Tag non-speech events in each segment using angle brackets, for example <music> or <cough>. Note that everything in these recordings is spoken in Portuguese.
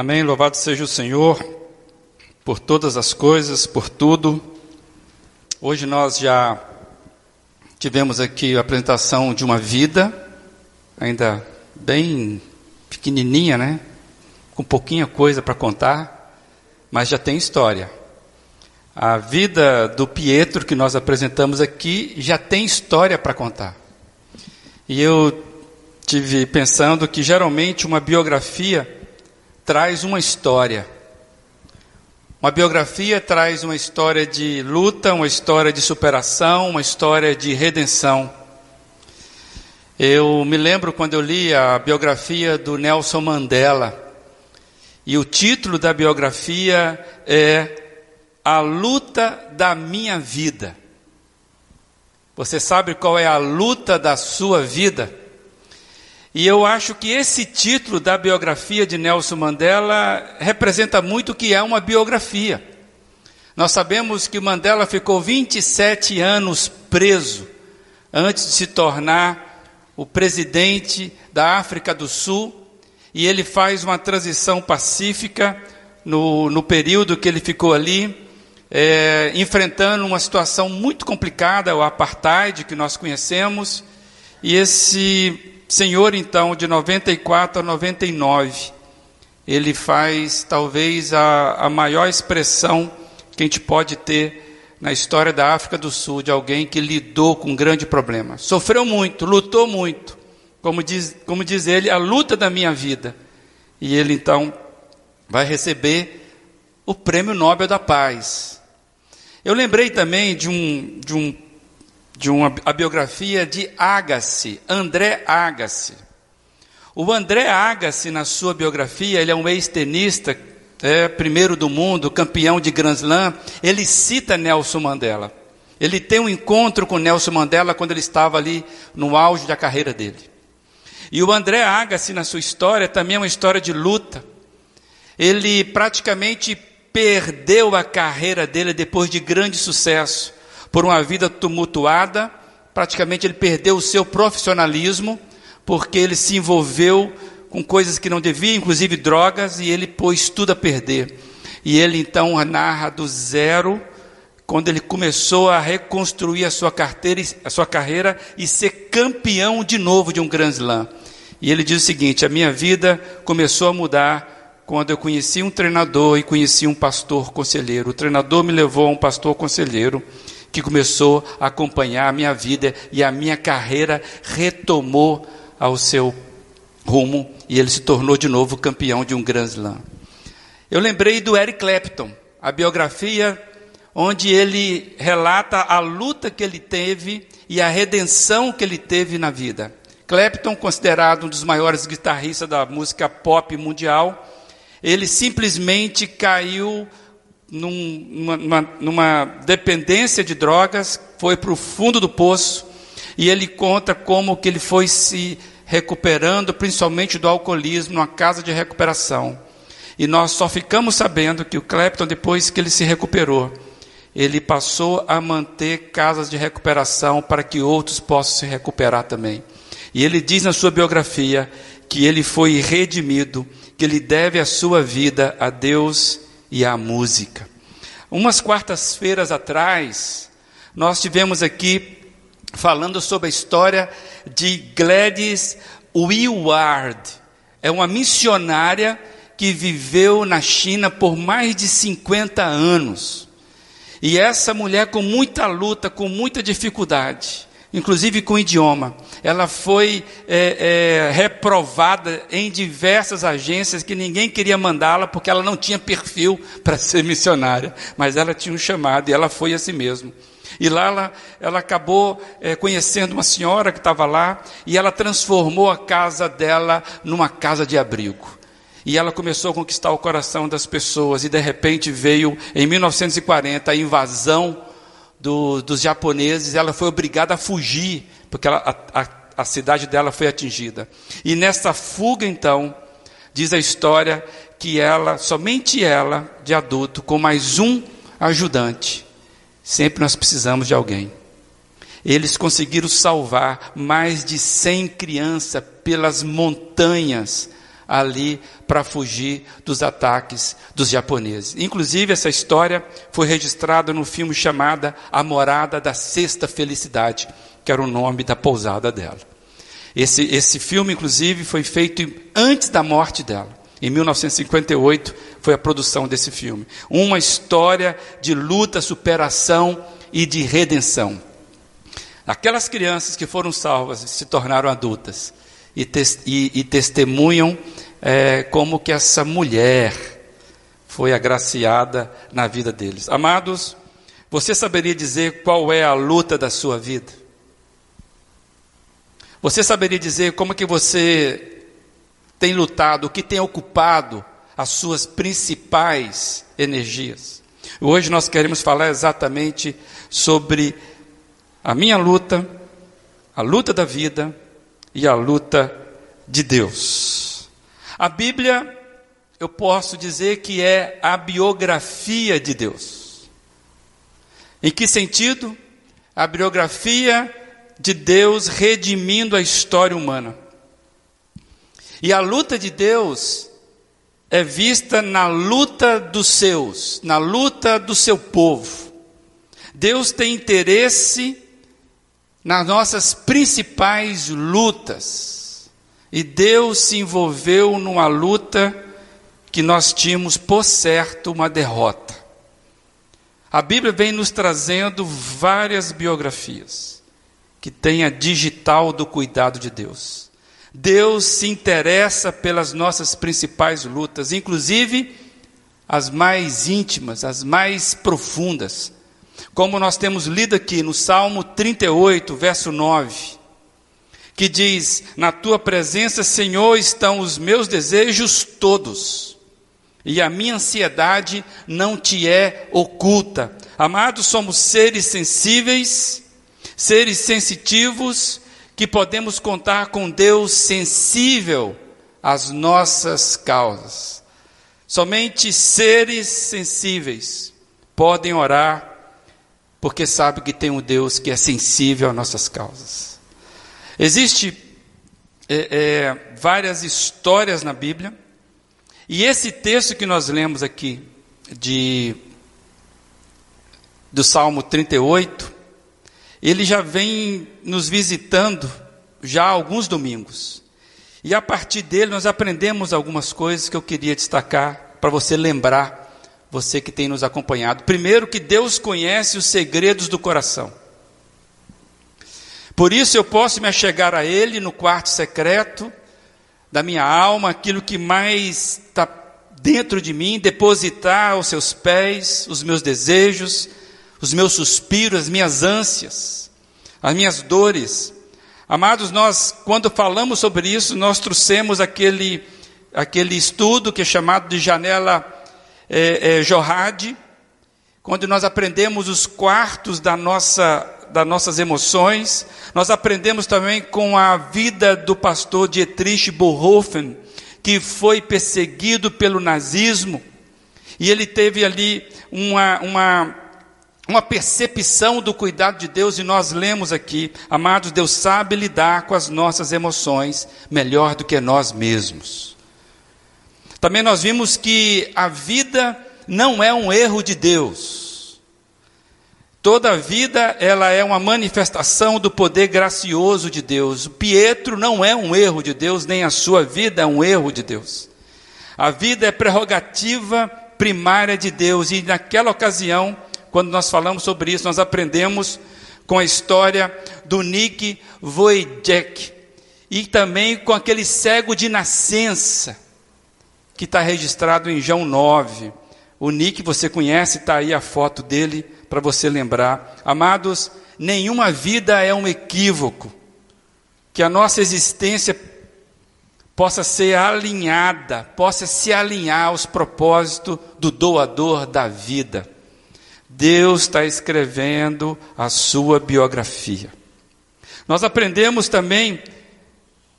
Amém. Louvado seja o Senhor por todas as coisas, por tudo. Hoje nós já tivemos aqui a apresentação de uma vida, ainda bem pequenininha, né? Com pouquinha coisa para contar, mas já tem história. A vida do Pietro que nós apresentamos aqui já tem história para contar. E eu tive pensando que geralmente uma biografia traz uma história. Uma biografia traz uma história de luta, uma história de superação, uma história de redenção. Eu me lembro quando eu li a biografia do Nelson Mandela, e o título da biografia é A Luta da Minha Vida. Você sabe qual é a luta da sua vida? E eu acho que esse título da biografia de Nelson Mandela representa muito o que é uma biografia. Nós sabemos que Mandela ficou 27 anos preso antes de se tornar o presidente da África do Sul, e ele faz uma transição pacífica no, no período que ele ficou ali, é, enfrentando uma situação muito complicada, o apartheid que nós conhecemos, e esse Senhor, então, de 94 a 99, ele faz talvez a, a maior expressão que a gente pode ter na história da África do Sul, de alguém que lidou com um grande problema. Sofreu muito, lutou muito, como diz, como diz ele, a luta da minha vida. E ele então vai receber o Prêmio Nobel da Paz. Eu lembrei também de um, de um de uma a biografia de Agassi, André Agassi. O André Agassi, na sua biografia, ele é um ex-tenista, é, primeiro do mundo, campeão de Grand Slam, ele cita Nelson Mandela. Ele tem um encontro com Nelson Mandela quando ele estava ali no auge da carreira dele. E o André Agassi, na sua história, também é uma história de luta. Ele praticamente perdeu a carreira dele depois de grande sucesso por uma vida tumultuada, praticamente ele perdeu o seu profissionalismo, porque ele se envolveu com coisas que não devia, inclusive drogas, e ele pôs tudo a perder. E ele então narra do zero, quando ele começou a reconstruir a sua, carteira, a sua carreira e ser campeão de novo de um Grand Slam. E ele diz o seguinte: a minha vida começou a mudar quando eu conheci um treinador e conheci um pastor conselheiro. O treinador me levou a um pastor conselheiro que começou a acompanhar a minha vida e a minha carreira retomou ao seu rumo e ele se tornou de novo campeão de um Grand Slam. Eu lembrei do Eric Clapton, a biografia onde ele relata a luta que ele teve e a redenção que ele teve na vida. Clapton, considerado um dos maiores guitarristas da música pop mundial, ele simplesmente caiu num, numa, numa dependência de drogas, foi para o fundo do poço, e ele conta como que ele foi se recuperando, principalmente do alcoolismo, numa casa de recuperação. E nós só ficamos sabendo que o Clapton, depois que ele se recuperou, ele passou a manter casas de recuperação para que outros possam se recuperar também. E ele diz na sua biografia que ele foi redimido, que ele deve a sua vida a Deus e a música. Umas quartas-feiras atrás, nós tivemos aqui falando sobre a história de Gladys Willard. É uma missionária que viveu na China por mais de 50 anos. E essa mulher, com muita luta, com muita dificuldade, inclusive com idioma. Ela foi é, é, reprovada em diversas agências que ninguém queria mandá-la porque ela não tinha perfil <laughs> para ser missionária, mas ela tinha um chamado e ela foi assim mesmo. E lá ela, ela acabou é, conhecendo uma senhora que estava lá e ela transformou a casa dela numa casa de abrigo. E ela começou a conquistar o coração das pessoas e de repente veio em 1940 a invasão do, dos japoneses, ela foi obrigada a fugir, porque ela, a, a, a cidade dela foi atingida. E nessa fuga, então, diz a história que ela, somente ela, de adulto, com mais um ajudante, sempre nós precisamos de alguém. Eles conseguiram salvar mais de 100 crianças pelas montanhas ali para fugir dos ataques dos japoneses. Inclusive, essa história foi registrada no filme chamado A Morada da Sexta Felicidade, que era o nome da pousada dela. Esse, esse filme, inclusive, foi feito antes da morte dela. Em 1958 foi a produção desse filme. Uma história de luta, superação e de redenção. Aquelas crianças que foram salvas se tornaram adultas e, tes, e, e testemunham é, como que essa mulher foi agraciada na vida deles. Amados, você saberia dizer qual é a luta da sua vida? Você saberia dizer como que você tem lutado, o que tem ocupado as suas principais energias? Hoje nós queremos falar exatamente sobre a minha luta, a luta da vida e a luta de Deus. A Bíblia, eu posso dizer que é a biografia de Deus. Em que sentido? A biografia de Deus redimindo a história humana. E a luta de Deus é vista na luta dos seus, na luta do seu povo. Deus tem interesse nas nossas principais lutas. E Deus se envolveu numa luta que nós tínhamos por certo uma derrota. A Bíblia vem nos trazendo várias biografias que têm a digital do cuidado de Deus. Deus se interessa pelas nossas principais lutas, inclusive as mais íntimas, as mais profundas. Como nós temos lido aqui no Salmo 38, verso 9, que diz: Na tua presença, Senhor, estão os meus desejos todos, e a minha ansiedade não te é oculta. Amados, somos seres sensíveis, seres sensitivos, que podemos contar com Deus sensível às nossas causas. Somente seres sensíveis podem orar porque sabe que tem um Deus que é sensível às nossas causas. Existe é, é, várias histórias na Bíblia, e esse texto que nós lemos aqui, de, do Salmo 38, ele já vem nos visitando já há alguns domingos. E a partir dele nós aprendemos algumas coisas que eu queria destacar para você lembrar você que tem nos acompanhado. Primeiro, que Deus conhece os segredos do coração. Por isso eu posso me achegar a Ele no quarto secreto da minha alma, aquilo que mais está dentro de mim, depositar aos seus pés os meus desejos, os meus suspiros, as minhas ânsias, as minhas dores. Amados, nós, quando falamos sobre isso, nós trouxemos aquele, aquele estudo que é chamado de janela é, é, Johad, quando nós aprendemos os quartos da nossa, das nossas emoções, nós aprendemos também com a vida do pastor Dietrich Bonhoeffer, que foi perseguido pelo nazismo, e ele teve ali uma, uma, uma percepção do cuidado de Deus, e nós lemos aqui, amados, Deus sabe lidar com as nossas emoções melhor do que nós mesmos. Também nós vimos que a vida não é um erro de Deus. Toda vida ela é uma manifestação do poder gracioso de Deus. O Pietro não é um erro de Deus, nem a sua vida é um erro de Deus. A vida é prerrogativa primária de Deus e naquela ocasião, quando nós falamos sobre isso, nós aprendemos com a história do Nick Wojciech e também com aquele cego de nascença que está registrado em João 9. O Nick, você conhece, está aí a foto dele para você lembrar. Amados, nenhuma vida é um equívoco. Que a nossa existência possa ser alinhada, possa se alinhar aos propósitos do doador da vida. Deus está escrevendo a sua biografia. Nós aprendemos também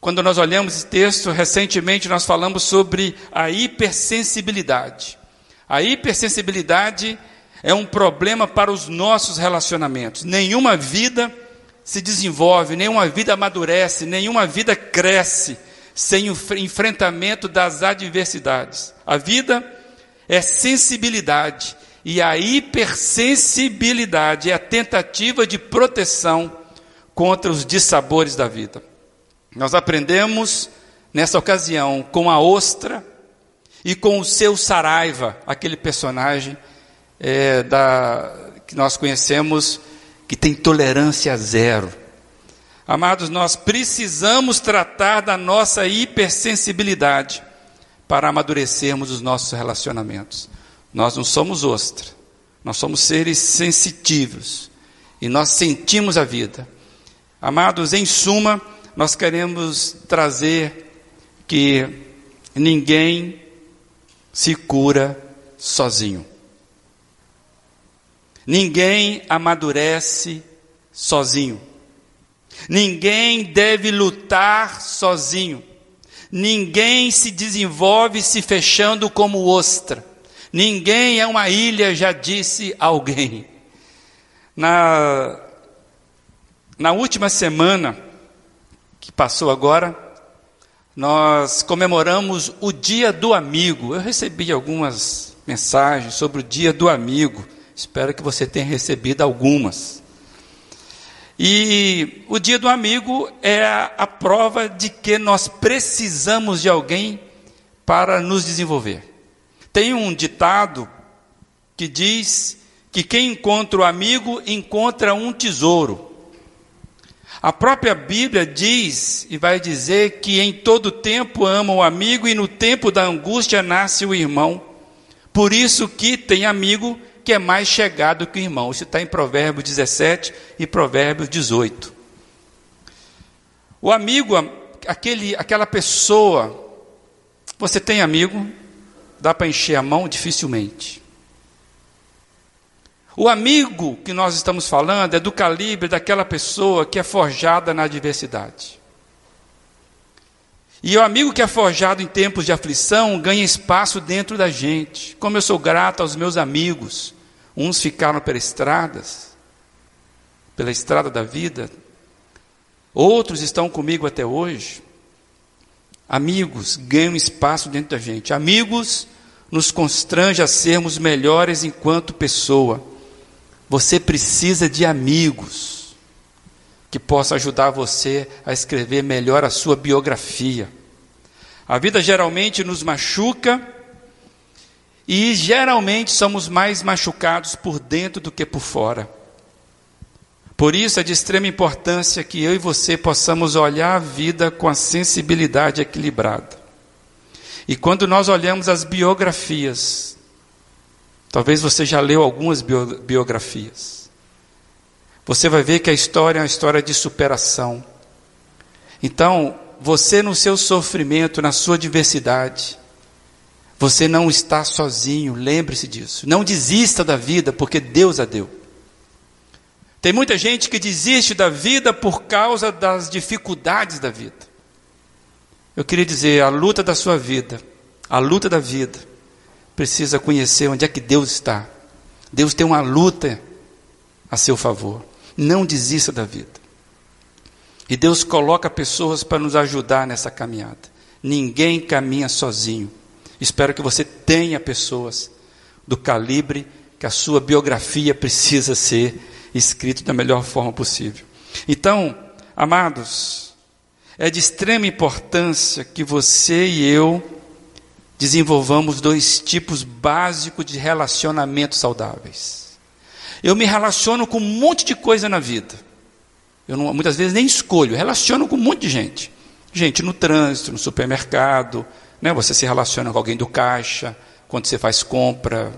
quando nós olhamos esse texto, recentemente nós falamos sobre a hipersensibilidade. A hipersensibilidade é um problema para os nossos relacionamentos. Nenhuma vida se desenvolve, nenhuma vida amadurece, nenhuma vida cresce sem o enfrentamento das adversidades. A vida é sensibilidade e a hipersensibilidade é a tentativa de proteção contra os dissabores da vida. Nós aprendemos nessa ocasião com a ostra e com o seu Saraiva, aquele personagem é, da, que nós conhecemos que tem tolerância zero. Amados, nós precisamos tratar da nossa hipersensibilidade para amadurecermos os nossos relacionamentos. Nós não somos ostra, nós somos seres sensitivos e nós sentimos a vida. Amados, em suma, nós queremos trazer que ninguém se cura sozinho. Ninguém amadurece sozinho. Ninguém deve lutar sozinho. Ninguém se desenvolve se fechando como ostra. Ninguém é uma ilha, já disse alguém. Na, na última semana passou agora, nós comemoramos o Dia do Amigo. Eu recebi algumas mensagens sobre o Dia do Amigo. Espero que você tenha recebido algumas. E o dia do amigo é a, prova de que nós precisamos de alguém para nos desenvolver. Tem um ditado que diz que quem encontra o amigo encontra um tesouro. A própria Bíblia diz e vai dizer que em todo tempo ama o amigo e no tempo da angústia nasce o irmão. Por isso que tem amigo que é mais chegado que o irmão. Isso está em Provérbios 17 e Provérbios 18. O amigo, aquele, aquela pessoa, você tem amigo, dá para encher a mão dificilmente. O amigo que nós estamos falando é do calibre daquela pessoa que é forjada na adversidade. E o amigo que é forjado em tempos de aflição ganha espaço dentro da gente. Como eu sou grato aos meus amigos Uns ficaram pelas estradas, pela estrada da vida. Outros estão comigo até hoje. Amigos ganham espaço dentro da gente. Amigos nos constrange a sermos melhores enquanto pessoa. Você precisa de amigos que possam ajudar você a escrever melhor a sua biografia. A vida geralmente nos machuca e geralmente somos mais machucados por dentro do que por fora. Por isso é de extrema importância que eu e você possamos olhar a vida com a sensibilidade equilibrada. E quando nós olhamos as biografias, talvez você já leu algumas biografias, você vai ver que a história é uma história de superação. Então, você no seu sofrimento, na sua diversidade, você não está sozinho, lembre-se disso. Não desista da vida, porque Deus a deu. Tem muita gente que desiste da vida por causa das dificuldades da vida. Eu queria dizer, a luta da sua vida, a luta da vida, precisa conhecer onde é que Deus está. Deus tem uma luta a seu favor. Não desista da vida. E Deus coloca pessoas para nos ajudar nessa caminhada. Ninguém caminha sozinho. Espero que você tenha pessoas do calibre que a sua biografia precisa ser escrita da melhor forma possível. Então, amados, é de extrema importância que você e eu desenvolvamos dois tipos básicos de relacionamentos saudáveis. Eu me relaciono com um monte de coisa na vida. Eu não, muitas vezes nem escolho, relaciono com um monte de gente. Gente no trânsito, no supermercado, né? Você se relaciona com alguém do caixa, quando você faz compra,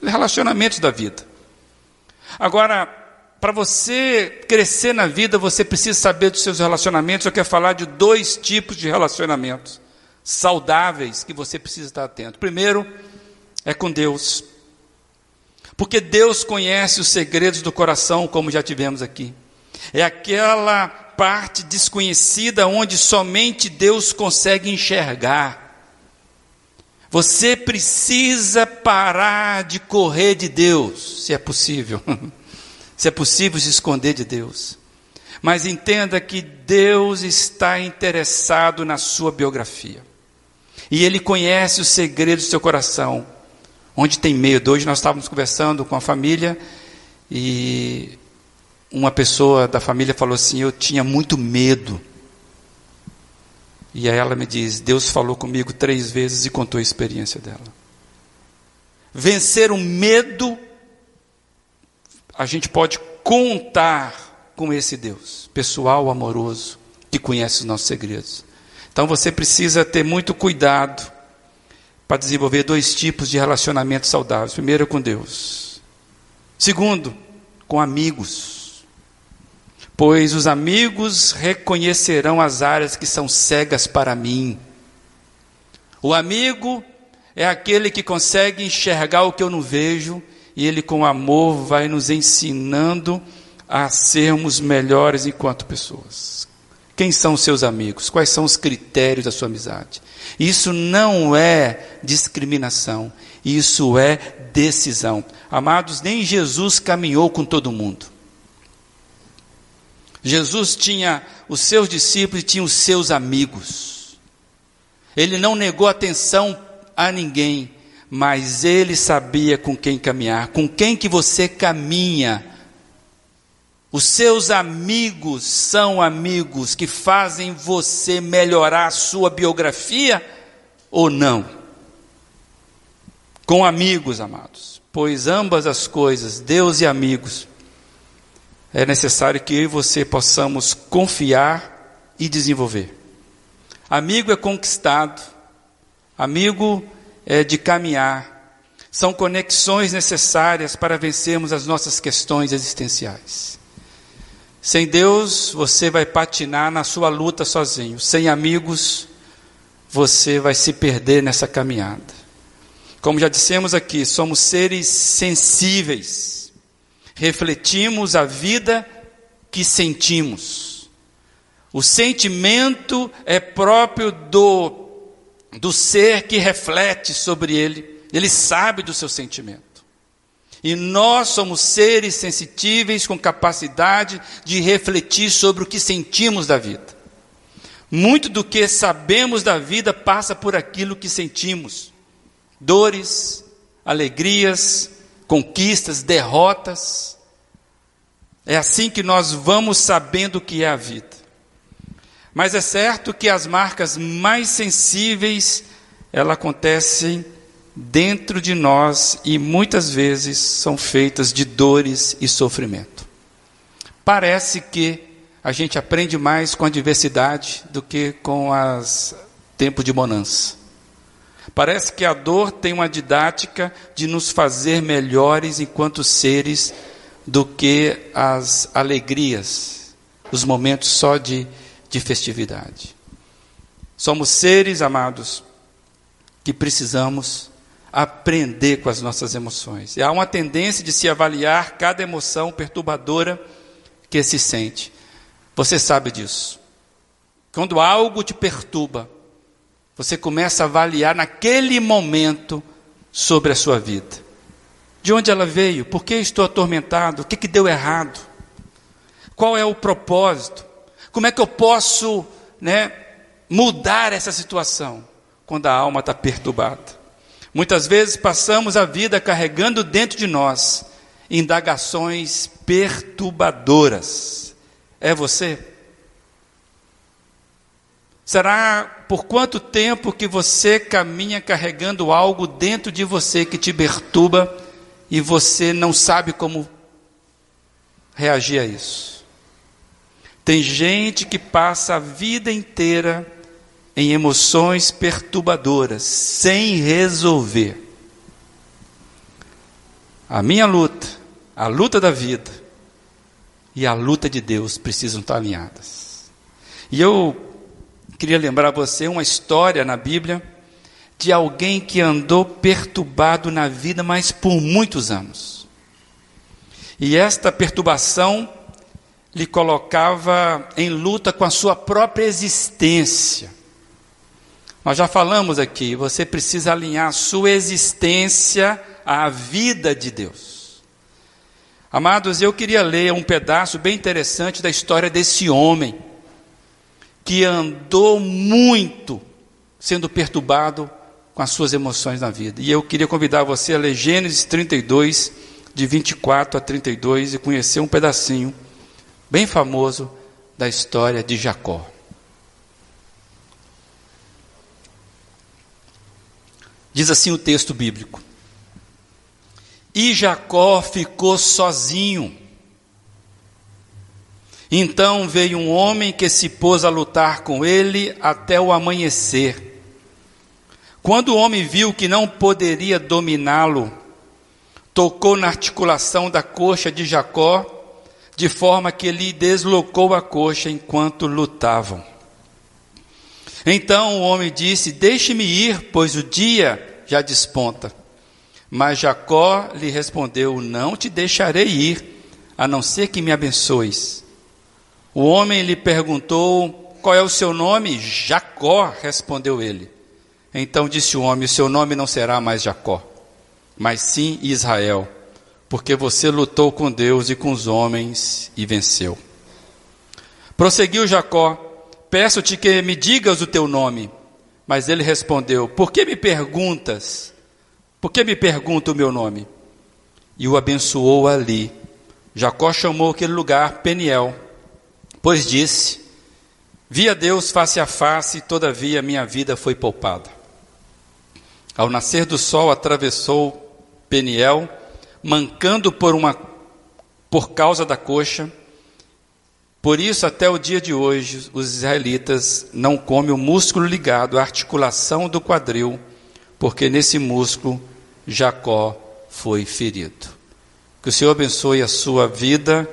relacionamentos da vida. Agora, para você crescer na vida, você precisa saber dos seus relacionamentos. Eu quero falar de dois tipos de relacionamentos saudáveis que você precisa estar atento. Primeiro é com Deus. Porque Deus conhece os segredos do coração, como já tivemos aqui. É aquela parte desconhecida onde somente Deus consegue enxergar. Você precisa parar de correr de Deus, se é possível. <laughs> se é possível se esconder de Deus. Mas entenda que Deus está interessado na sua biografia. E Ele conhece os segredos do seu coração. Onde tem medo. Hoje nós estávamos conversando com a família e uma pessoa da família falou assim: Eu tinha muito medo. E aí ela me diz: Deus falou comigo três vezes e contou a experiência dela. Vencer o medo, a gente pode contar com esse Deus, pessoal, amoroso, que conhece os nossos segredos. Então você precisa ter muito cuidado para desenvolver dois tipos de relacionamentos saudáveis. Primeiro, com Deus. Segundo, com amigos. Pois os amigos reconhecerão as áreas que são cegas para mim. O amigo é aquele que consegue enxergar o que eu não vejo e ele, com amor, vai nos ensinando a sermos melhores enquanto pessoas. Quem são seus amigos? Quais são os critérios da sua amizade? Isso não é discriminação, isso é decisão. Amados, nem Jesus caminhou com todo mundo. Jesus tinha os seus discípulos e tinha os seus amigos. Ele não negou atenção a ninguém, mas ele sabia com quem caminhar, com quem que você caminha. Os seus amigos são amigos que fazem você melhorar a sua biografia ou não? Com amigos, amados, pois ambas as coisas, Deus e amigos, é necessário que eu e você possamos confiar e desenvolver. Amigo é conquistado, amigo é de caminhar, são conexões necessárias para vencermos as nossas questões existenciais. Sem Deus, você vai patinar na sua luta sozinho. Sem amigos, você vai se perder nessa caminhada. Como já dissemos aqui, somos seres sensíveis. Refletimos a vida que sentimos. O sentimento é próprio do do ser que reflete sobre ele. Ele sabe do seu sentimento. E nós somos seres sensitíveis com capacidade de refletir sobre o que sentimos da vida. Muito do que sabemos da vida passa por aquilo que sentimos: dores, alegrias, conquistas, derrotas. É assim que nós vamos sabendo o que é a vida. Mas é certo que as marcas mais sensíveis, elas acontecem dentro de nós e muitas vezes são feitas de dores e sofrimento. Parece que a gente aprende mais com a diversidade do que com as tempos de bonança. Parece que a dor tem uma didática de nos fazer melhores enquanto seres do que as alegrias, os momentos só de, de festividade. Somos seres, amados, que precisamos aprender com as nossas emoções. E há uma tendência de se avaliar cada emoção perturbadora que se sente. Você sabe disso. Quando algo te perturba, você começa a avaliar naquele momento sobre a sua vida. De onde ela veio? Por que estou atormentado? O que, que deu errado? Qual é o propósito? Como é que eu posso né, mudar essa situação quando a alma está perturbada? Muitas vezes passamos a vida carregando dentro de nós indagações perturbadoras. É você? Será por quanto tempo que você caminha carregando algo dentro de você que te perturba e você não sabe como reagir a isso? Tem gente que passa a vida inteira em emoções perturbadoras, sem resolver. A minha luta, a luta da vida e a luta de Deus precisam estar alinhadas. E eu queria lembrar você uma história na Bíblia de alguém que andou perturbado na vida, mas por muitos anos. E esta perturbação lhe colocava em luta com a sua própria existência. Nós já falamos aqui, você precisa alinhar a sua existência à vida de Deus. Amados, eu queria ler um pedaço bem interessante da história desse homem que andou muito sendo perturbado com as suas emoções na vida. E eu queria convidar você a ler Gênesis 32, de 24 a 32, e conhecer um pedacinho bem famoso da história de Jacó. Diz assim o texto bíblico: E Jacó ficou sozinho. Então veio um homem que se pôs a lutar com ele até o amanhecer. Quando o homem viu que não poderia dominá-lo, tocou na articulação da coxa de Jacó, de forma que lhe deslocou a coxa enquanto lutavam. Então o homem disse: Deixe-me ir, pois o dia já desponta. Mas Jacó lhe respondeu: Não te deixarei ir, a não ser que me abençoes. O homem lhe perguntou: Qual é o seu nome? Jacó, respondeu ele. Então disse o homem: Seu nome não será mais Jacó, mas sim Israel, porque você lutou com Deus e com os homens e venceu. Prosseguiu Jacó: Peço-te que me digas o teu nome. Mas ele respondeu: Por que me perguntas? Por que me pergunta o meu nome? E o abençoou ali. Jacó chamou aquele lugar Peniel, pois disse: Vi a Deus face a face, e todavia minha vida foi poupada. Ao nascer do sol, atravessou Peniel, mancando por uma por causa da coxa. Por isso, até o dia de hoje, os israelitas não comem o músculo ligado à articulação do quadril, porque nesse músculo Jacó foi ferido. Que o Senhor abençoe a sua vida,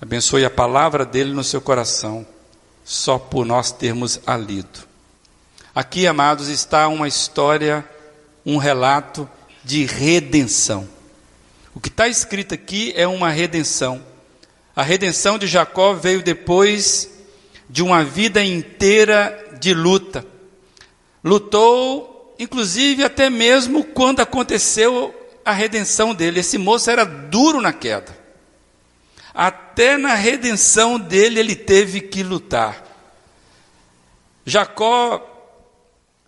abençoe a palavra dele no seu coração, só por nós termos a lido. Aqui, amados, está uma história um relato de redenção. O que está escrito aqui é uma redenção. A redenção de Jacó veio depois de uma vida inteira de luta. Lutou, inclusive, até mesmo quando aconteceu a redenção dele. Esse moço era duro na queda. Até na redenção dele ele teve que lutar. Jacó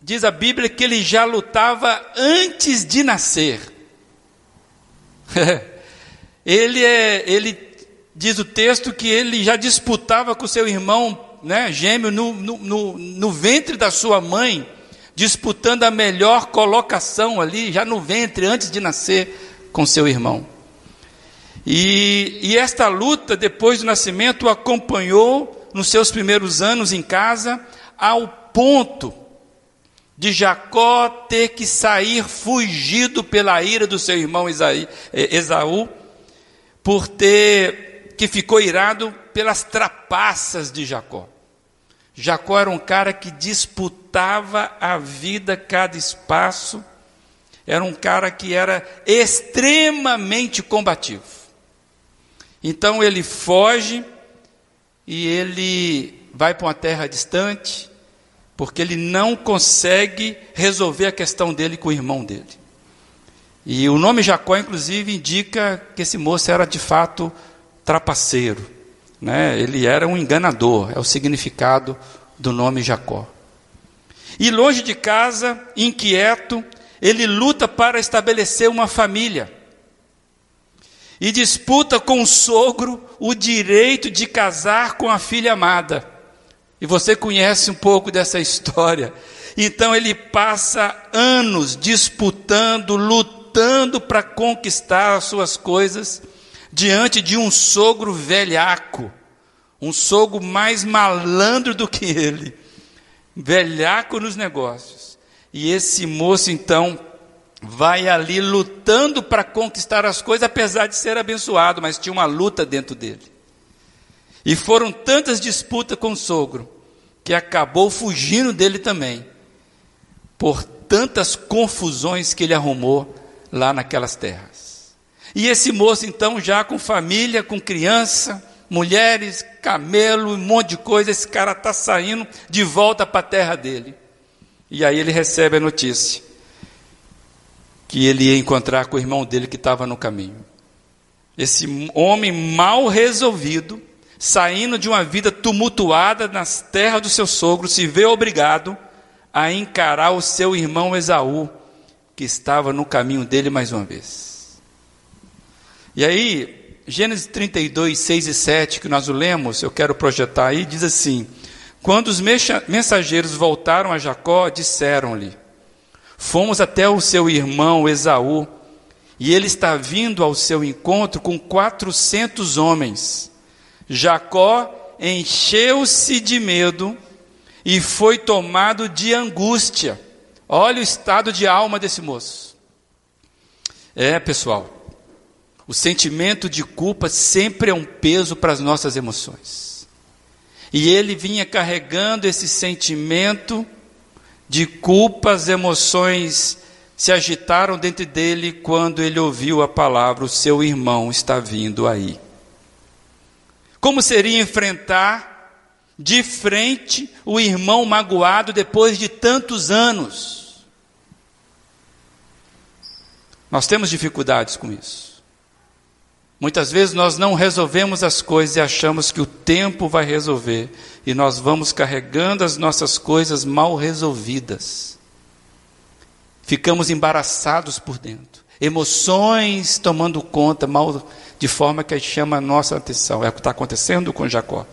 Diz a Bíblia que ele já lutava antes de nascer. <laughs> ele é, ele diz o texto que ele já disputava com seu irmão, né, gêmeo no, no, no, no ventre da sua mãe, disputando a melhor colocação ali, já no ventre, antes de nascer com seu irmão. E, e esta luta, depois do nascimento, o acompanhou nos seus primeiros anos em casa, ao ponto de Jacó ter que sair fugido pela ira do seu irmão eh, Esaú, por ter que ficou irado pelas trapaças de Jacó. Jacó era um cara que disputava a vida cada espaço, era um cara que era extremamente combativo. Então ele foge e ele vai para uma terra distante, porque ele não consegue resolver a questão dele com o irmão dele. E o nome Jacó, inclusive, indica que esse moço era de fato trapaceiro. Né? Ele era um enganador, é o significado do nome Jacó. E longe de casa, inquieto, ele luta para estabelecer uma família. E disputa com o sogro o direito de casar com a filha amada. E você conhece um pouco dessa história. Então ele passa anos disputando, lutando para conquistar as suas coisas diante de um sogro velhaco, um sogro mais malandro do que ele, velhaco nos negócios. E esse moço então vai ali lutando para conquistar as coisas, apesar de ser abençoado, mas tinha uma luta dentro dele. E foram tantas disputas com o sogro, que acabou fugindo dele também, por tantas confusões que ele arrumou lá naquelas terras. E esse moço, então, já com família, com criança, mulheres, camelo, um monte de coisa, esse cara está saindo de volta para a terra dele. E aí ele recebe a notícia que ele ia encontrar com o irmão dele que estava no caminho. esse homem mal resolvido, saindo de uma vida tumultuada nas terras do seu sogro, se vê obrigado a encarar o seu irmão Esaú, que estava no caminho dele mais uma vez. E aí, Gênesis 32, 6 e 7, que nós o lemos, eu quero projetar aí, diz assim: Quando os mensageiros voltaram a Jacó, disseram-lhe: Fomos até o seu irmão Esaú, e ele está vindo ao seu encontro com quatrocentos homens. Jacó encheu-se de medo e foi tomado de angústia. Olha o estado de alma desse moço. É, pessoal, o sentimento de culpa sempre é um peso para as nossas emoções. E ele vinha carregando esse sentimento de culpa, as emoções se agitaram dentro dele quando ele ouviu a palavra: o seu irmão está vindo aí. Como seria enfrentar de frente o irmão magoado depois de tantos anos? Nós temos dificuldades com isso. Muitas vezes nós não resolvemos as coisas e achamos que o tempo vai resolver, e nós vamos carregando as nossas coisas mal resolvidas ficamos embaraçados por dentro, emoções tomando conta mal de forma que chama a nossa atenção. É o que está acontecendo com Jacó.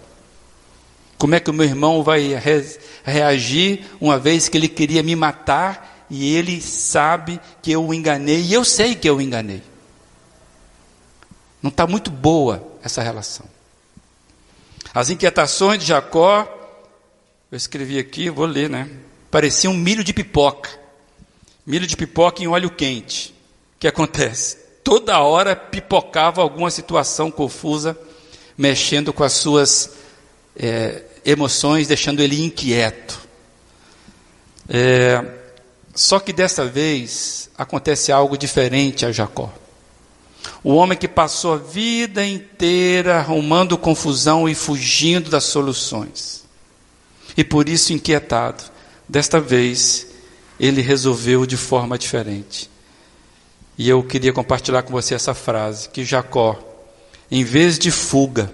Como é que o meu irmão vai re reagir uma vez que ele queria me matar e ele sabe que eu o enganei e eu sei que eu o enganei? Não está muito boa essa relação. As inquietações de Jacó, eu escrevi aqui, vou ler, né? Parecia um milho de pipoca milho de pipoca em óleo quente. O que acontece? Toda hora pipocava alguma situação confusa, mexendo com as suas é, emoções, deixando ele inquieto. É, só que dessa vez acontece algo diferente a Jacó. O homem que passou a vida inteira arrumando confusão e fugindo das soluções. E por isso inquietado. Desta vez ele resolveu de forma diferente. E eu queria compartilhar com você essa frase: que Jacó, em vez de fuga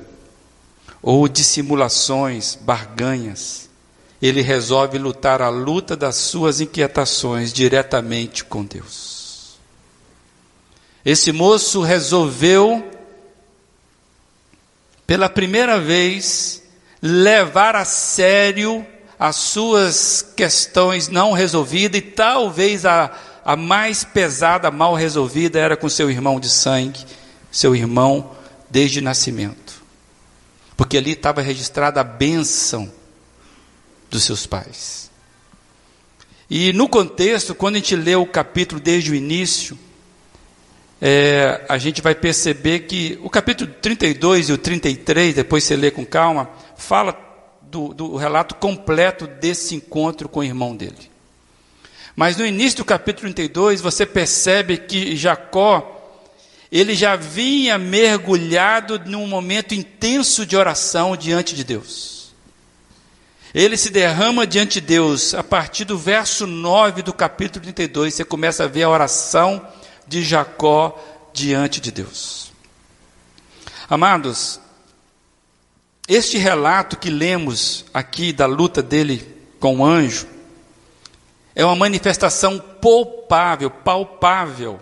ou dissimulações, barganhas, ele resolve lutar a luta das suas inquietações diretamente com Deus. Esse moço resolveu, pela primeira vez, levar a sério as suas questões não resolvidas, e talvez a, a mais pesada, mal resolvida, era com seu irmão de sangue, seu irmão desde nascimento. Porque ali estava registrada a bênção dos seus pais. E no contexto, quando a gente lê o capítulo desde o início, é, a gente vai perceber que o capítulo 32 e o 33, depois você lê com calma, fala do, do relato completo desse encontro com o irmão dele. Mas no início do capítulo 32, você percebe que Jacó, ele já vinha mergulhado num momento intenso de oração diante de Deus. Ele se derrama diante de Deus, a partir do verso 9 do capítulo 32, você começa a ver a oração de Jacó diante de Deus. Amados, este relato que lemos aqui da luta dele com o anjo é uma manifestação palpável, palpável,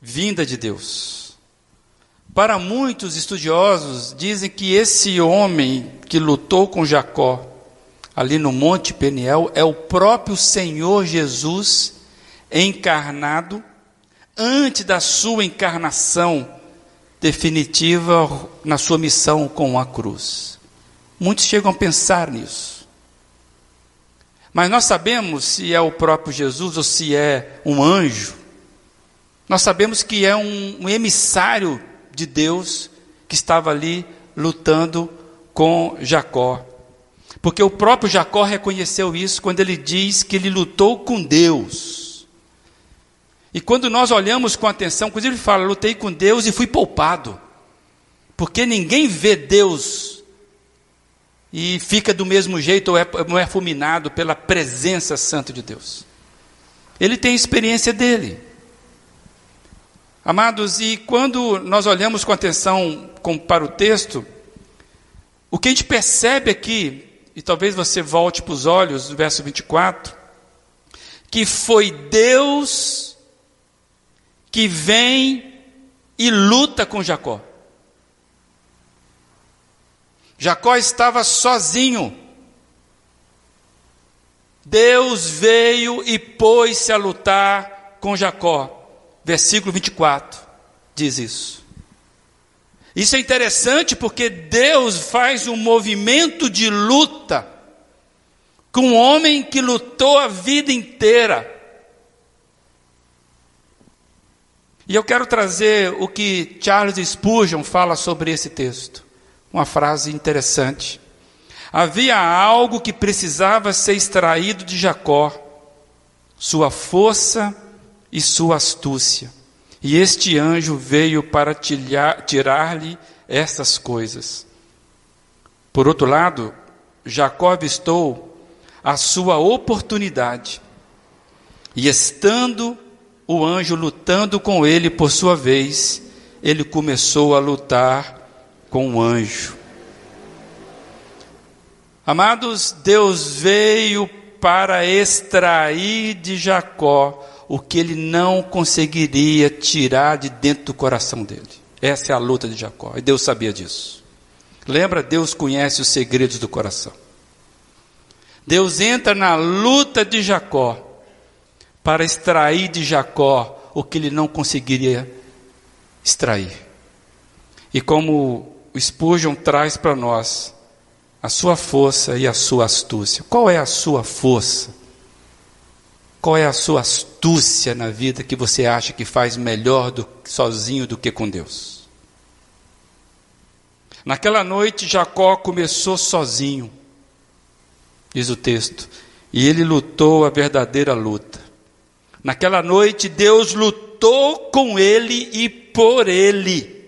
vinda de Deus. Para muitos estudiosos, dizem que esse homem que lutou com Jacó, ali no Monte Peniel, é o próprio Senhor Jesus encarnado antes da sua encarnação definitiva na sua missão com a cruz. Muitos chegam a pensar nisso. Mas nós sabemos se é o próprio Jesus ou se é um anjo. Nós sabemos que é um, um emissário de Deus que estava ali lutando com Jacó. Porque o próprio Jacó reconheceu isso quando ele diz que ele lutou com Deus. E quando nós olhamos com atenção, inclusive ele fala: lutei com Deus e fui poupado. Porque ninguém vê Deus e fica do mesmo jeito ou é, não é fulminado pela presença santa de Deus. Ele tem a experiência dele. Amados, e quando nós olhamos com atenção para o texto, o que a gente percebe aqui, e talvez você volte para os olhos, no verso 24, que foi Deus que vem e luta com Jacó. Jacó estava sozinho. Deus veio e pôs-se a lutar com Jacó. Versículo 24 diz isso. Isso é interessante porque Deus faz um movimento de luta com um homem que lutou a vida inteira. E eu quero trazer o que Charles Spurgeon fala sobre esse texto. Uma frase interessante. Havia algo que precisava ser extraído de Jacó: sua força e sua astúcia. E este anjo veio para tirar-lhe essas coisas. Por outro lado, Jacó avistou a sua oportunidade. E estando o anjo lutando com ele por sua vez, ele começou a lutar com o anjo. Amados, Deus veio para extrair de Jacó o que ele não conseguiria tirar de dentro do coração dele. Essa é a luta de Jacó, e Deus sabia disso. Lembra? Deus conhece os segredos do coração. Deus entra na luta de Jacó para extrair de Jacó o que ele não conseguiria extrair. E como o Spurgeon traz para nós a sua força e a sua astúcia. Qual é a sua força? Qual é a sua astúcia na vida que você acha que faz melhor do, sozinho do que com Deus? Naquela noite, Jacó começou sozinho, diz o texto, e ele lutou a verdadeira luta. Naquela noite, Deus lutou com ele e por ele.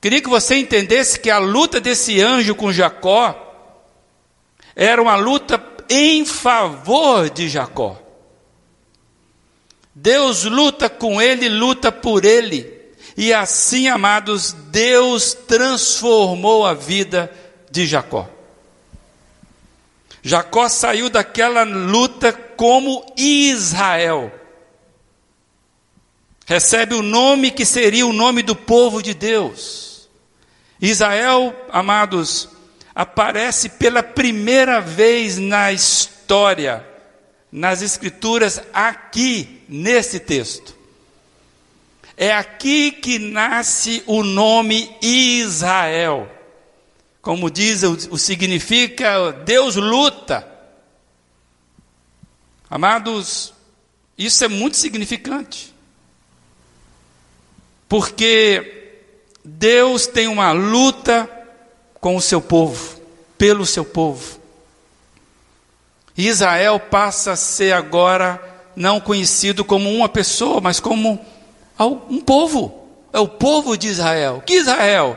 Queria que você entendesse que a luta desse anjo com Jacó era uma luta em favor de Jacó. Deus luta com ele, luta por ele. E assim, amados, Deus transformou a vida de Jacó. Jacó saiu daquela luta como Israel. Recebe o nome que seria o nome do povo de Deus. Israel, amados, aparece pela primeira vez na história, nas Escrituras, aqui, nesse texto. É aqui que nasce o nome Israel. Como diz, o, significa Deus luta. Amados, isso é muito significante. Porque Deus tem uma luta com o seu povo, pelo seu povo. Israel passa a ser agora não conhecido como uma pessoa, mas como um povo. É o povo de Israel. Que Israel?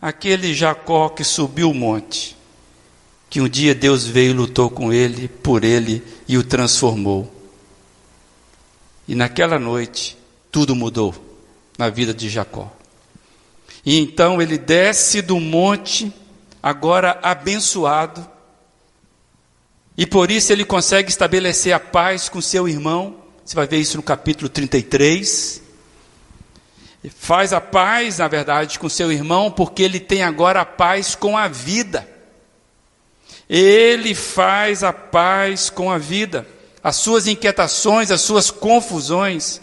Aquele Jacó que subiu o monte, que um dia Deus veio e lutou com ele, por ele e o transformou. E naquela noite, tudo mudou na vida de Jacó. E então ele desce do monte, agora abençoado, e por isso ele consegue estabelecer a paz com seu irmão. Você vai ver isso no capítulo 33 faz a paz, na verdade, com seu irmão, porque ele tem agora a paz com a vida. Ele faz a paz com a vida. As suas inquietações, as suas confusões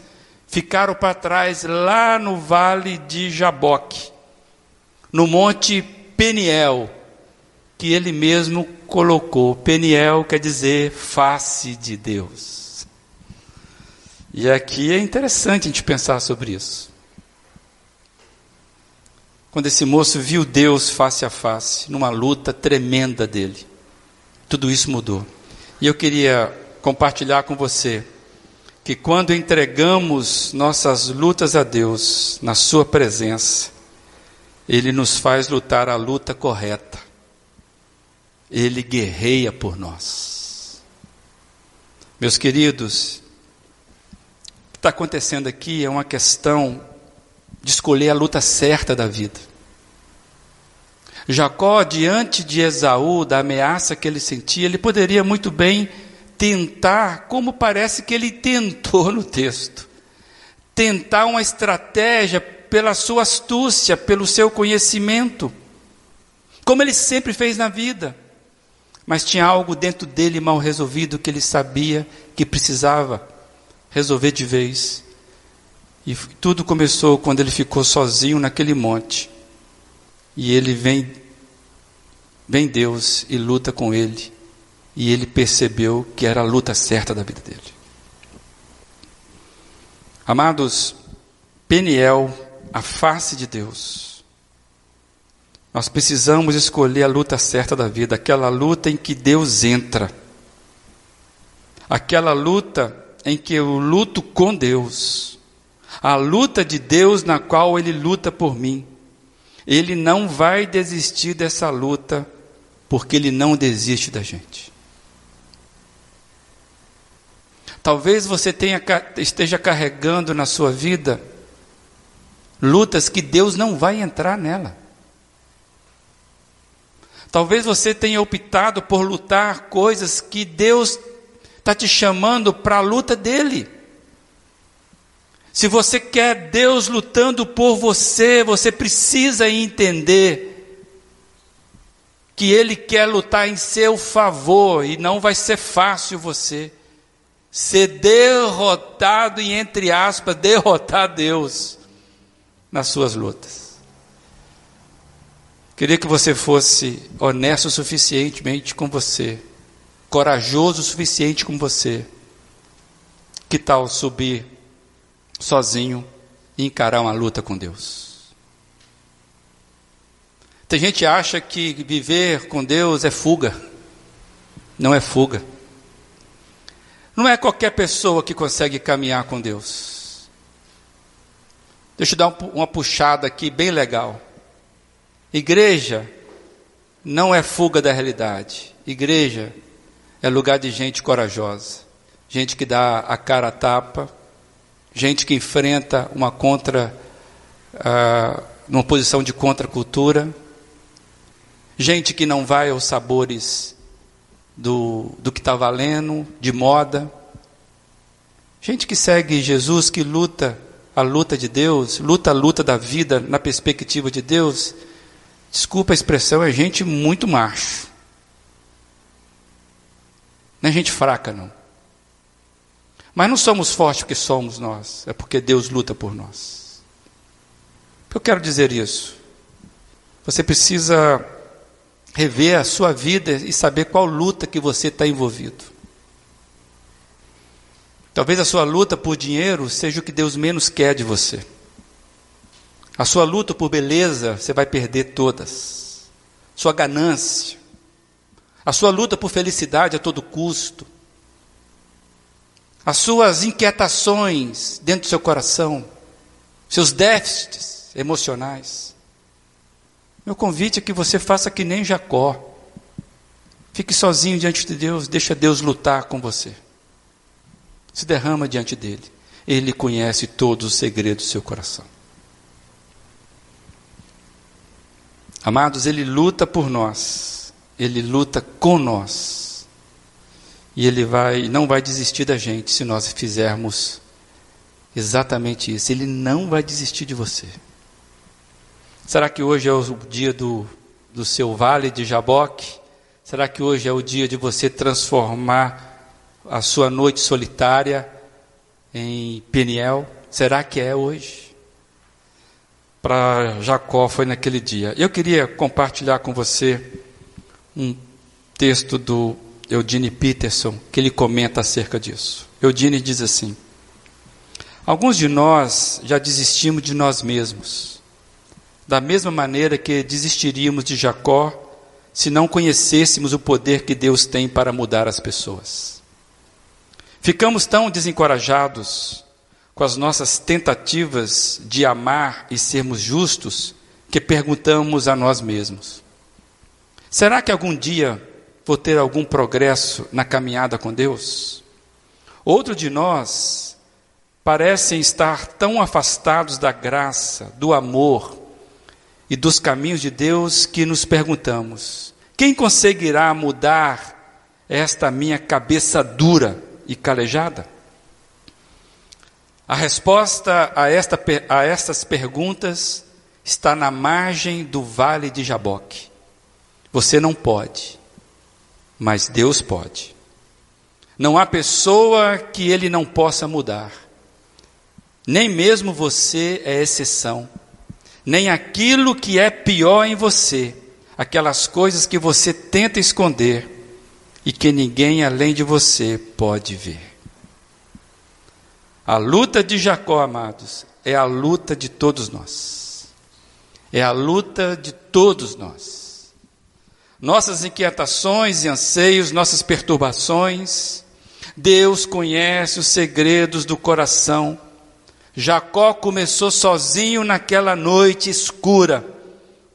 ficaram para trás lá no vale de Jaboque, no monte Peniel, que ele mesmo colocou. Peniel quer dizer face de Deus. E aqui é interessante a gente pensar sobre isso quando esse moço viu Deus face a face, numa luta tremenda dele. Tudo isso mudou. E eu queria compartilhar com você que quando entregamos nossas lutas a Deus, na Sua presença, Ele nos faz lutar a luta correta. Ele guerreia por nós. Meus queridos, está acontecendo aqui é uma questão de escolher a luta certa da vida. Jacó, diante de Esaú, da ameaça que ele sentia, ele poderia muito bem tentar, como parece que ele tentou no texto, tentar uma estratégia pela sua astúcia, pelo seu conhecimento, como ele sempre fez na vida. Mas tinha algo dentro dele mal resolvido que ele sabia que precisava resolver de vez. E tudo começou quando ele ficou sozinho naquele monte. E ele vem, vem Deus e luta com ele. E ele percebeu que era a luta certa da vida dele. Amados, Peniel, a face de Deus. Nós precisamos escolher a luta certa da vida, aquela luta em que Deus entra. Aquela luta em que eu luto com Deus. A luta de Deus na qual Ele luta por mim. Ele não vai desistir dessa luta, porque Ele não desiste da gente. Talvez você tenha, esteja carregando na sua vida lutas que Deus não vai entrar nela. Talvez você tenha optado por lutar coisas que Deus está te chamando para a luta dele. Se você quer Deus lutando por você, você precisa entender que Ele quer lutar em seu favor e não vai ser fácil você ser derrotado e, entre aspas, derrotar Deus nas suas lutas. Queria que você fosse honesto suficientemente com você, corajoso o suficiente com você. Que tal subir sozinho e encarar uma luta com Deus? Tem gente que acha que viver com Deus é fuga. Não é fuga. Não é qualquer pessoa que consegue caminhar com Deus. Deixa eu dar uma puxada aqui bem legal. Igreja não é fuga da realidade. Igreja é lugar de gente corajosa, gente que dá a cara a tapa, gente que enfrenta uma contra, uh, uma posição de contracultura, gente que não vai aos sabores do, do que está valendo, de moda. Gente que segue Jesus, que luta a luta de Deus, luta a luta da vida na perspectiva de Deus. Desculpa a expressão, é gente muito macho. Não é gente fraca, não. Mas não somos fortes porque somos nós, é porque Deus luta por nós. Eu quero dizer isso. Você precisa rever a sua vida e saber qual luta que você está envolvido. Talvez a sua luta por dinheiro seja o que Deus menos quer de você. A sua luta por beleza, você vai perder todas. Sua ganância. A sua luta por felicidade a todo custo. As suas inquietações dentro do seu coração. Seus déficits emocionais. Meu convite é que você faça que nem Jacó. Fique sozinho diante de Deus, deixa Deus lutar com você. Se derrama diante dele. Ele conhece todos os segredos do seu coração. Amados, ele luta por nós. Ele luta com nós. E ele vai, não vai desistir da gente se nós fizermos exatamente isso. Ele não vai desistir de você. Será que hoje é o dia do, do seu vale de Jaboque? Será que hoje é o dia de você transformar a sua noite solitária em Peniel? Será que é hoje? Para Jacó foi naquele dia. Eu queria compartilhar com você um texto do Eudine Peterson que ele comenta acerca disso. Eudine diz assim: Alguns de nós já desistimos de nós mesmos da mesma maneira que desistiríamos de Jacó se não conhecêssemos o poder que Deus tem para mudar as pessoas. Ficamos tão desencorajados com as nossas tentativas de amar e sermos justos que perguntamos a nós mesmos: será que algum dia vou ter algum progresso na caminhada com Deus? Outro de nós parecem estar tão afastados da graça, do amor e dos caminhos de Deus que nos perguntamos: quem conseguirá mudar esta minha cabeça dura e calejada? A resposta a, esta, a estas perguntas está na margem do vale de Jaboque. Você não pode, mas Deus pode. Não há pessoa que Ele não possa mudar. Nem mesmo você é exceção. Nem aquilo que é pior em você, aquelas coisas que você tenta esconder e que ninguém além de você pode ver. A luta de Jacó, amados, é a luta de todos nós. É a luta de todos nós. Nossas inquietações e anseios, nossas perturbações, Deus conhece os segredos do coração. Jacó começou sozinho naquela noite escura,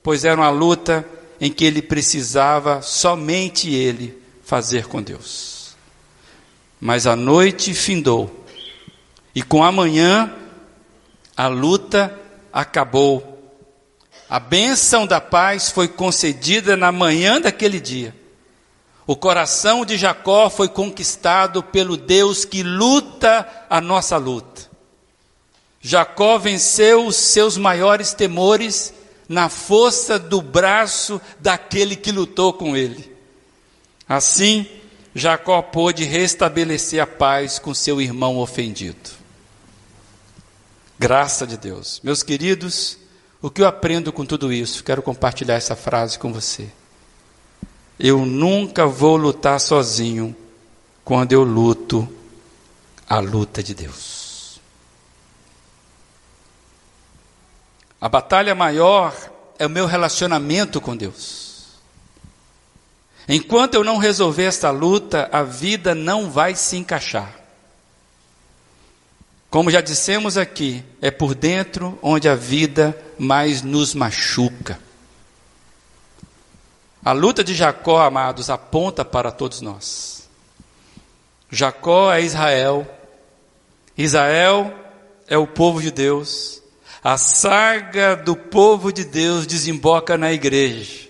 pois era uma luta em que ele precisava somente ele fazer com Deus. Mas a noite findou e com a manhã, a luta acabou. A bênção da paz foi concedida na manhã daquele dia. O coração de Jacó foi conquistado pelo Deus que luta a nossa luta. Jacó venceu os seus maiores temores na força do braço daquele que lutou com ele. Assim, Jacó pôde restabelecer a paz com seu irmão ofendido. Graça de Deus. Meus queridos, o que eu aprendo com tudo isso? Quero compartilhar essa frase com você. Eu nunca vou lutar sozinho quando eu luto a luta de Deus. A batalha maior é o meu relacionamento com Deus. Enquanto eu não resolver esta luta, a vida não vai se encaixar. Como já dissemos aqui, é por dentro onde a vida mais nos machuca. A luta de Jacó, amados, aponta para todos nós. Jacó é Israel, Israel é o povo de Deus, a saga do povo de Deus desemboca na igreja.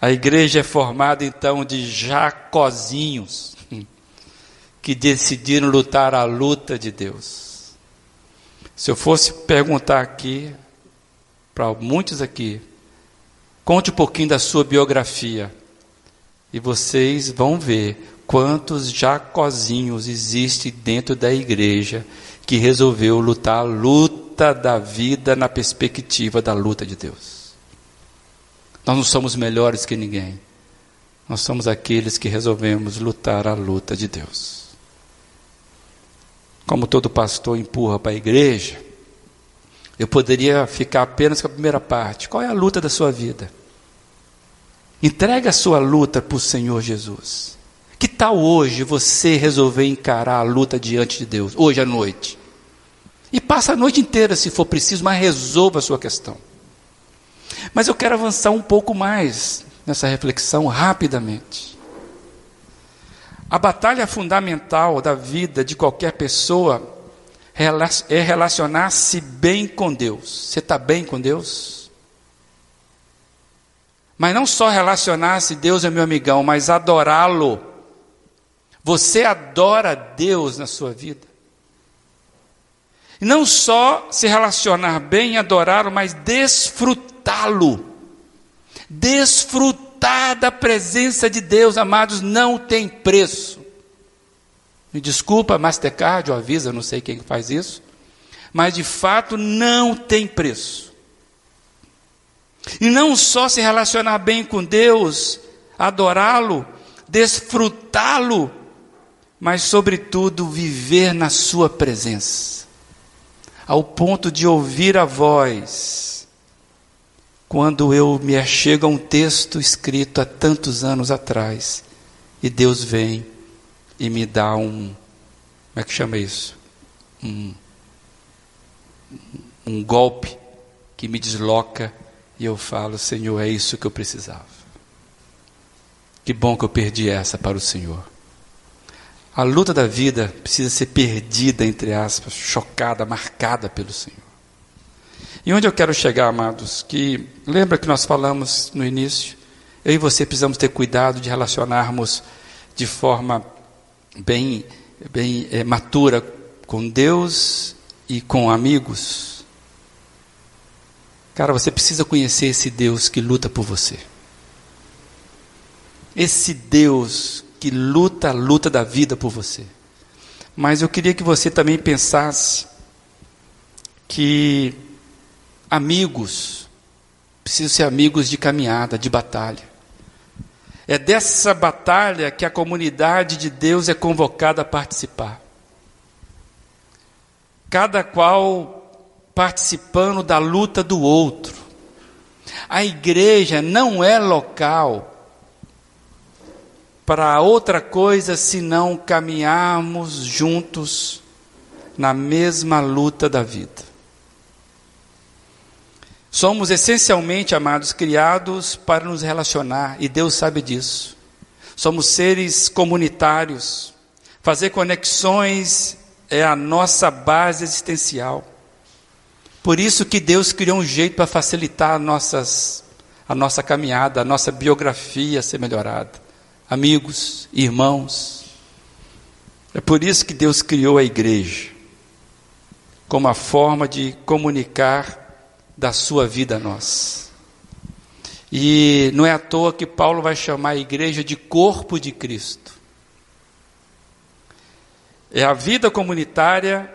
A igreja é formada então de Jacozinhos que decidiram lutar a luta de Deus. Se eu fosse perguntar aqui, para muitos aqui, conte um pouquinho da sua biografia, e vocês vão ver quantos jacozinhos existem dentro da igreja que resolveu lutar a luta da vida na perspectiva da luta de Deus. Nós não somos melhores que ninguém. Nós somos aqueles que resolvemos lutar a luta de Deus como todo pastor empurra para a igreja, eu poderia ficar apenas com a primeira parte. Qual é a luta da sua vida? Entrega a sua luta para o Senhor Jesus. Que tal hoje você resolver encarar a luta diante de Deus, hoje à noite? E passa a noite inteira se for preciso, mas resolva a sua questão. Mas eu quero avançar um pouco mais nessa reflexão rapidamente. A batalha fundamental da vida de qualquer pessoa é relacionar-se bem com Deus. Você está bem com Deus? Mas não só relacionar-se, Deus é meu amigão, mas adorá-lo. Você adora Deus na sua vida. E não só se relacionar bem e adorá-lo, mas desfrutá-lo. Desfrutar desfrutar da presença de Deus, amados, não tem preço. Me desculpa, Mastercard, ou avisa, não sei quem faz isso, mas de fato não tem preço. E não só se relacionar bem com Deus, adorá-lo, desfrutá-lo, mas sobretudo viver na Sua presença, ao ponto de ouvir a voz quando eu me achego a um texto escrito há tantos anos atrás e Deus vem e me dá um. Como é que chama isso? Um, um golpe que me desloca e eu falo: Senhor, é isso que eu precisava. Que bom que eu perdi essa para o Senhor. A luta da vida precisa ser perdida, entre aspas, chocada, marcada pelo Senhor. E onde eu quero chegar, amados? Que lembra que nós falamos no início? Eu e você precisamos ter cuidado de relacionarmos de forma bem, bem é, matura com Deus e com amigos. Cara, você precisa conhecer esse Deus que luta por você. Esse Deus que luta a luta da vida por você. Mas eu queria que você também pensasse que amigos precisam ser amigos de caminhada, de batalha. É dessa batalha que a comunidade de Deus é convocada a participar. Cada qual participando da luta do outro. A igreja não é local para outra coisa senão caminharmos juntos na mesma luta da vida. Somos essencialmente, amados, criados para nos relacionar, e Deus sabe disso. Somos seres comunitários. Fazer conexões é a nossa base existencial. Por isso que Deus criou um jeito para facilitar nossas, a nossa caminhada, a nossa biografia ser melhorada amigos, irmãos. É por isso que Deus criou a igreja como a forma de comunicar da sua vida a nós. E não é à toa que Paulo vai chamar a igreja de corpo de Cristo. É a vida comunitária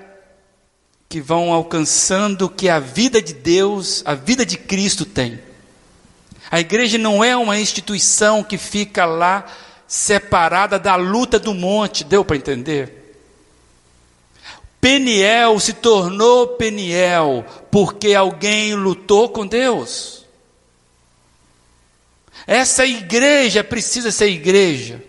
que vão alcançando o que a vida de Deus, a vida de Cristo tem. A igreja não é uma instituição que fica lá separada da luta do monte, deu para entender? Peniel se tornou Peniel porque alguém lutou com Deus. Essa igreja precisa ser igreja,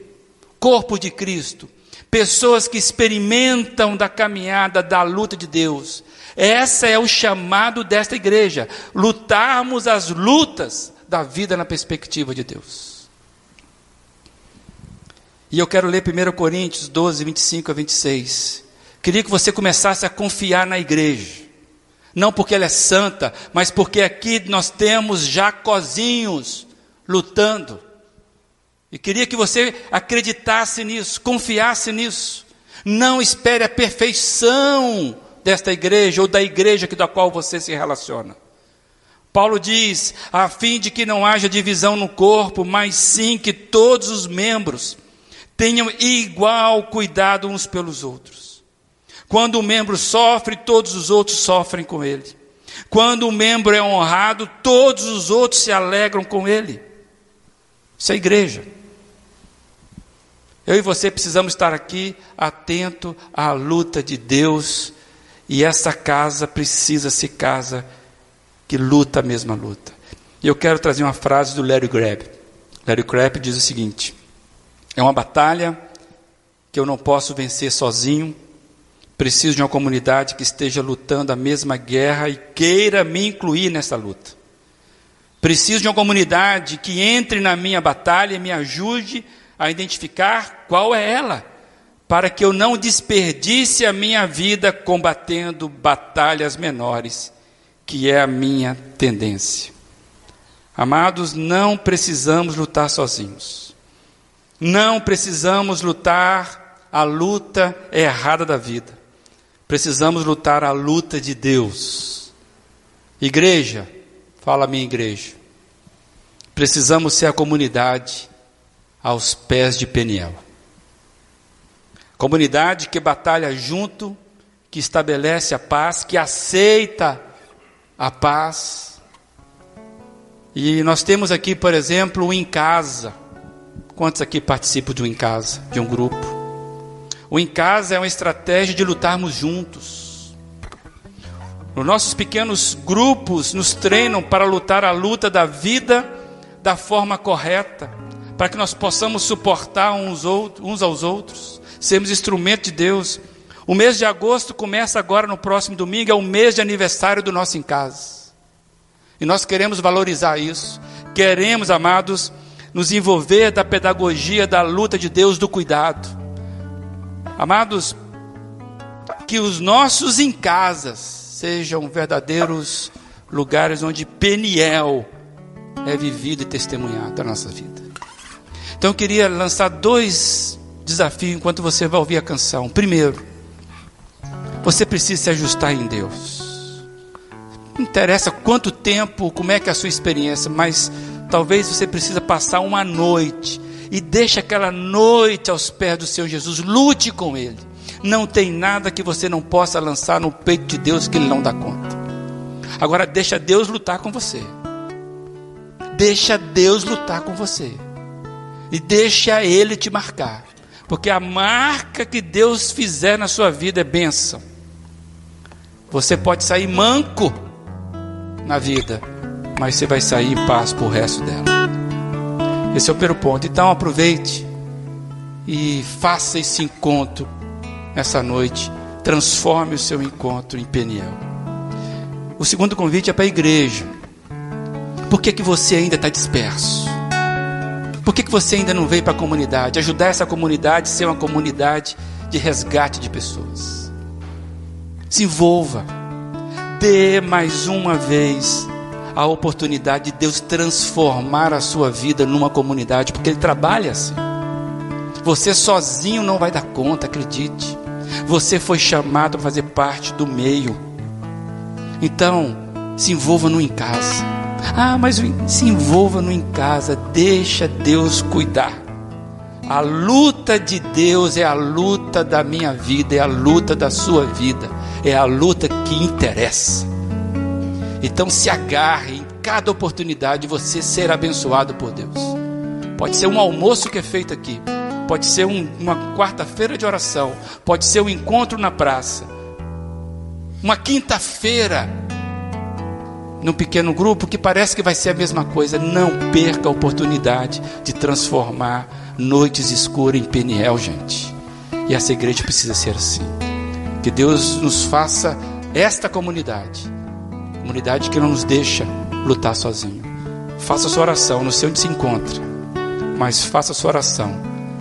corpo de Cristo, pessoas que experimentam da caminhada, da luta de Deus. Essa é o chamado desta igreja, lutarmos as lutas da vida na perspectiva de Deus. E eu quero ler 1 Coríntios 12, 25 a 26. Queria que você começasse a confiar na igreja. Não porque ela é santa, mas porque aqui nós temos Jacozinhos lutando. E queria que você acreditasse nisso, confiasse nisso. Não espere a perfeição desta igreja ou da igreja da qual você se relaciona. Paulo diz: a fim de que não haja divisão no corpo, mas sim que todos os membros tenham igual cuidado uns pelos outros. Quando um membro sofre, todos os outros sofrem com ele. Quando um membro é honrado, todos os outros se alegram com ele. Isso é igreja. Eu e você precisamos estar aqui atento à luta de Deus e essa casa precisa ser casa que luta a mesma luta. E eu quero trazer uma frase do Larry Greb. Larry Greb diz o seguinte: é uma batalha que eu não posso vencer sozinho. Preciso de uma comunidade que esteja lutando a mesma guerra e queira me incluir nessa luta. Preciso de uma comunidade que entre na minha batalha e me ajude a identificar qual é ela, para que eu não desperdice a minha vida combatendo batalhas menores, que é a minha tendência. Amados, não precisamos lutar sozinhos. Não precisamos lutar a luta errada da vida. Precisamos lutar a luta de Deus. Igreja, fala minha igreja. Precisamos ser a comunidade aos pés de Peniel. Comunidade que batalha junto, que estabelece a paz, que aceita a paz. E nós temos aqui, por exemplo, o em casa Quantos aqui participam de um em casa, de um grupo? O em casa é uma estratégia de lutarmos juntos. Os nossos pequenos grupos nos treinam para lutar a luta da vida da forma correta, para que nós possamos suportar uns, outros, uns aos outros, sermos instrumento de Deus. O mês de agosto começa agora no próximo domingo, é o mês de aniversário do nosso em casa. E nós queremos valorizar isso. Queremos, amados, nos envolver da pedagogia da luta de Deus do cuidado. Amados, que os nossos em casas sejam verdadeiros lugares onde Peniel é vivido e testemunhado da nossa vida. Então eu queria lançar dois desafios enquanto você vai ouvir a canção. Primeiro, você precisa se ajustar em Deus. Não interessa quanto tempo, como é que é a sua experiência, mas talvez você precisa passar uma noite e deixe aquela noite aos pés do Senhor Jesus, lute com Ele. Não tem nada que você não possa lançar no peito de Deus que Ele não dá conta. Agora deixa Deus lutar com você. Deixa Deus lutar com você. E deixa Ele te marcar. Porque a marca que Deus fizer na sua vida é bênção. Você pode sair manco na vida, mas você vai sair em paz por resto dela. Esse é o primeiro ponto. Então aproveite e faça esse encontro essa noite. Transforme o seu encontro em Peniel. O segundo convite é para a igreja. Por que, que você ainda está disperso? Por que, que você ainda não veio para a comunidade? Ajudar essa comunidade a ser uma comunidade de resgate de pessoas. Se envolva. Dê mais uma vez a oportunidade de Deus transformar a sua vida numa comunidade, porque Ele trabalha assim. Você sozinho não vai dar conta, acredite. Você foi chamado para fazer parte do meio. Então, se envolva no em casa. Ah, mas se envolva no em casa, deixa Deus cuidar. A luta de Deus é a luta da minha vida, é a luta da sua vida, é a luta que interessa. Então se agarre em cada oportunidade de você ser abençoado por Deus. Pode ser um almoço que é feito aqui, pode ser um, uma quarta-feira de oração, pode ser um encontro na praça, uma quinta-feira num pequeno grupo que parece que vai ser a mesma coisa. Não perca a oportunidade de transformar noites escuras em Peniel, gente. E essa igreja precisa ser assim. Que Deus nos faça esta comunidade, comunidade que não nos deixa lutar sozinho. Faça sua oração, não sei onde se encontra, mas faça sua oração